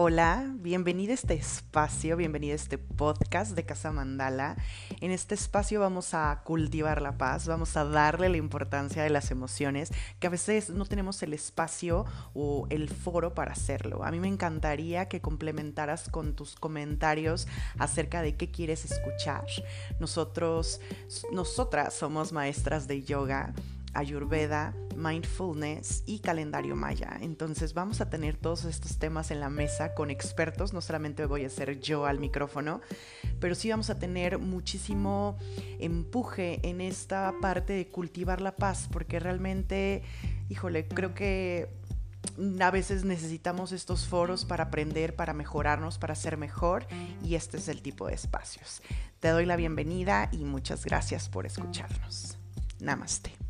Hola, bienvenido a este espacio, bienvenido a este podcast de Casa Mandala. En este espacio vamos a cultivar la paz, vamos a darle la importancia de las emociones, que a veces no tenemos el espacio o el foro para hacerlo. A mí me encantaría que complementaras con tus comentarios acerca de qué quieres escuchar. Nosotros, nosotras somos maestras de yoga Ayurveda, Mindfulness y calendario maya. Entonces vamos a tener todos estos temas en la mesa con expertos, no solamente voy a ser yo al micrófono, pero sí vamos a tener muchísimo empuje en esta parte de cultivar la paz, porque realmente, híjole, creo que a veces necesitamos estos foros para aprender, para mejorarnos, para ser mejor y este es el tipo de espacios. Te doy la bienvenida y muchas gracias por escucharnos. Namaste.